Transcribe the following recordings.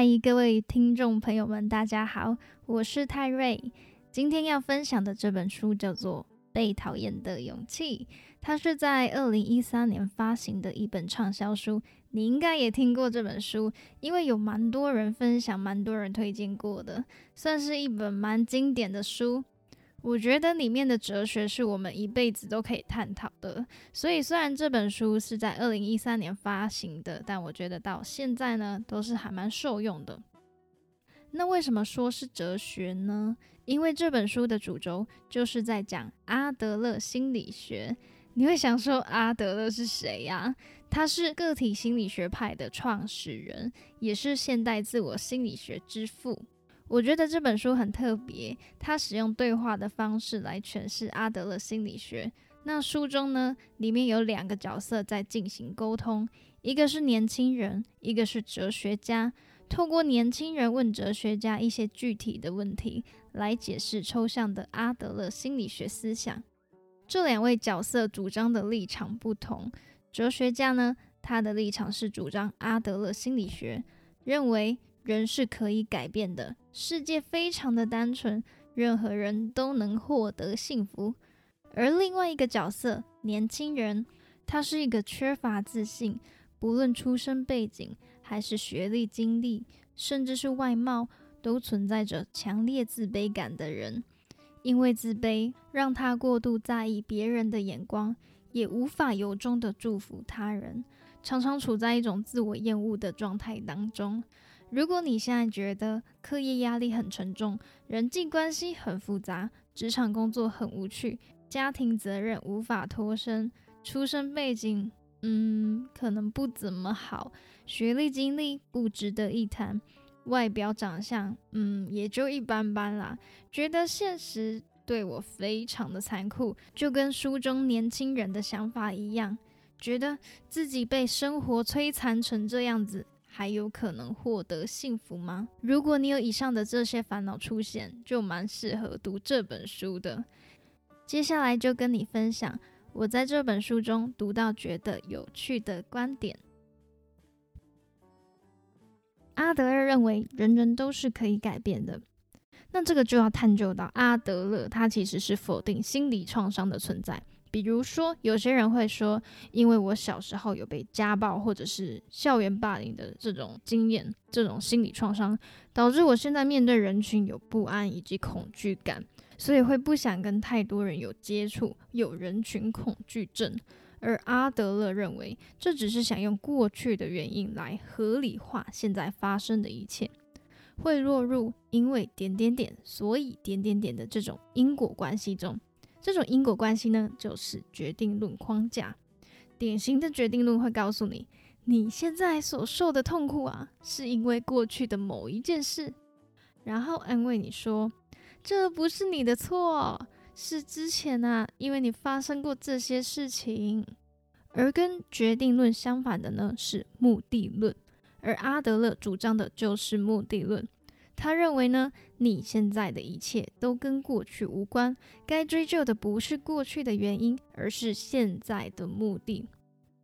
嗨，各位听众朋友们，大家好，我是泰瑞。今天要分享的这本书叫做《被讨厌的勇气》，它是在二零一三年发行的一本畅销书。你应该也听过这本书，因为有蛮多人分享，蛮多人推荐过的，算是一本蛮经典的书。我觉得里面的哲学是我们一辈子都可以探讨的，所以虽然这本书是在二零一三年发行的，但我觉得到现在呢都是还蛮受用的。那为什么说是哲学呢？因为这本书的主轴就是在讲阿德勒心理学。你会想说阿德勒是谁呀？他是个体心理学派的创始人，也是现代自我心理学之父。我觉得这本书很特别，它使用对话的方式来诠释阿德勒心理学。那书中呢，里面有两个角色在进行沟通，一个是年轻人，一个是哲学家。透过年轻人问哲学家一些具体的问题，来解释抽象的阿德勒心理学思想。这两位角色主张的立场不同。哲学家呢，他的立场是主张阿德勒心理学，认为。人是可以改变的，世界非常的单纯，任何人都能获得幸福。而另外一个角色，年轻人，他是一个缺乏自信，不论出身背景，还是学历、经历，甚至是外貌，都存在着强烈自卑感的人。因为自卑，让他过度在意别人的眼光，也无法由衷的祝福他人，常常处在一种自我厌恶的状态当中。如果你现在觉得课业压力很沉重，人际关系很复杂，职场工作很无趣，家庭责任无法脱身，出身背景嗯可能不怎么好，学历经历不值得一谈，外表长相嗯也就一般般啦，觉得现实对我非常的残酷，就跟书中年轻人的想法一样，觉得自己被生活摧残成这样子。还有可能获得幸福吗？如果你有以上的这些烦恼出现，就蛮适合读这本书的。接下来就跟你分享我在这本书中读到觉得有趣的观点。阿德勒认为人人都是可以改变的，那这个就要探究到阿德勒他其实是否定心理创伤的存在。比如说，有些人会说，因为我小时候有被家暴或者是校园霸凌的这种经验，这种心理创伤，导致我现在面对人群有不安以及恐惧感，所以会不想跟太多人有接触，有人群恐惧症。而阿德勒认为，这只是想用过去的原因来合理化现在发生的一切，会落入因为点点点，所以点点点的这种因果关系中。这种因果关系呢，就是决定论框架。典型的决定论会告诉你，你现在所受的痛苦啊，是因为过去的某一件事，然后安慰你说，这不是你的错，是之前啊，因为你发生过这些事情。而跟决定论相反的呢，是目的论，而阿德勒主张的就是目的论。他认为呢，你现在的一切都跟过去无关，该追究的不是过去的原因，而是现在的目的。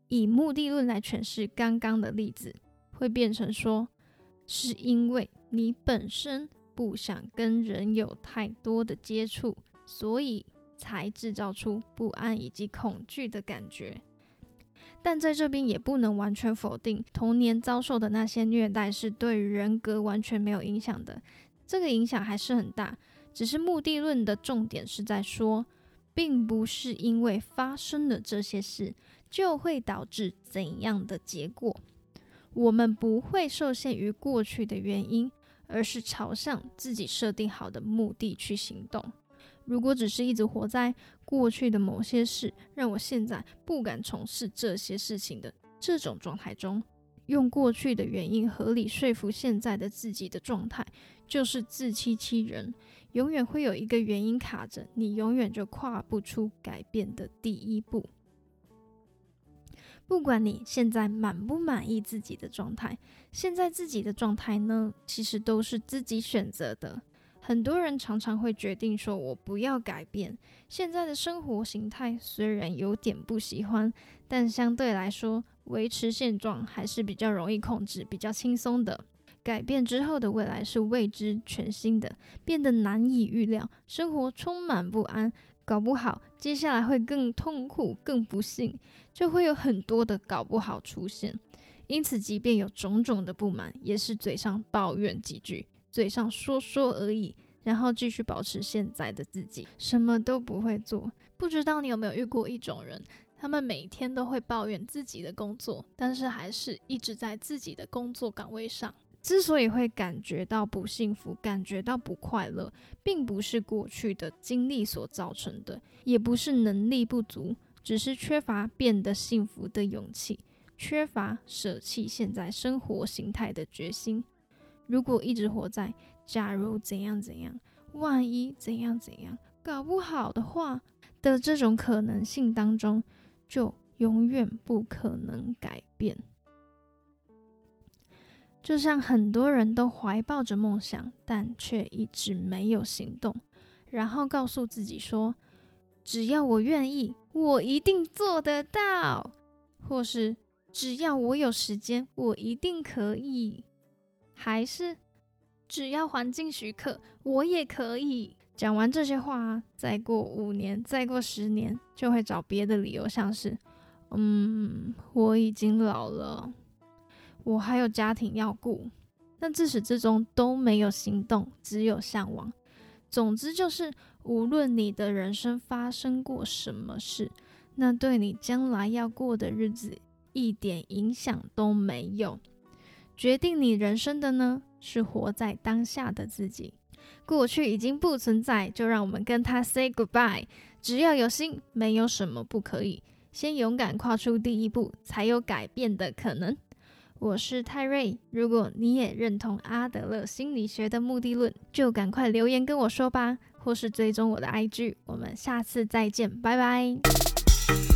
以目的论来诠释刚刚的例子，会变成说，是因为你本身不想跟人有太多的接触，所以才制造出不安以及恐惧的感觉。但在这边也不能完全否定童年遭受的那些虐待是对人格完全没有影响的，这个影响还是很大。只是目的论的重点是在说，并不是因为发生了这些事就会导致怎样的结果，我们不会受限于过去的原因，而是朝向自己设定好的目的去行动。如果只是一直活在过去的某些事，让我现在不敢从事这些事情的这种状态中，用过去的原因合理说服现在的自己的状态，就是自欺欺人。永远会有一个原因卡着你，永远就跨不出改变的第一步。不管你现在满不满意自己的状态，现在自己的状态呢，其实都是自己选择的。很多人常常会决定说：“我不要改变现在的生活形态，虽然有点不喜欢，但相对来说维持现状还是比较容易控制、比较轻松的。改变之后的未来是未知、全新的，变得难以预料，生活充满不安，搞不好接下来会更痛苦、更不幸，就会有很多的搞不好出现。因此，即便有种种的不满，也是嘴上抱怨几句，嘴上说说而已，然后继续保持现在的自己，什么都不会做。不知道你有没有遇过一种人？他们每天都会抱怨自己的工作，但是还是一直在自己的工作岗位上。之所以会感觉到不幸福、感觉到不快乐，并不是过去的经历所造成的，也不是能力不足，只是缺乏变得幸福的勇气，缺乏舍弃现在生活形态的决心。如果一直活在“假如怎样怎样，万一怎样怎样，搞不好的话”的这种可能性当中，就永远不可能改变。就像很多人都怀抱着梦想，但却一直没有行动，然后告诉自己说：“只要我愿意，我一定做得到；或是只要我有时间，我一定可以；还是只要环境许可，我也可以。”讲完这些话，再过五年，再过十年，就会找别的理由，像是，嗯，我已经老了，我还有家庭要顾，但自始至终都没有行动，只有向往。总之就是，无论你的人生发生过什么事，那对你将来要过的日子一点影响都没有。决定你人生的呢，是活在当下的自己。过去已经不存在，就让我们跟他 say goodbye。只要有心，没有什么不可以。先勇敢跨出第一步，才有改变的可能。我是泰瑞，如果你也认同阿德勒心理学的目的论，就赶快留言跟我说吧，或是追踪我的 IG。我们下次再见，拜拜。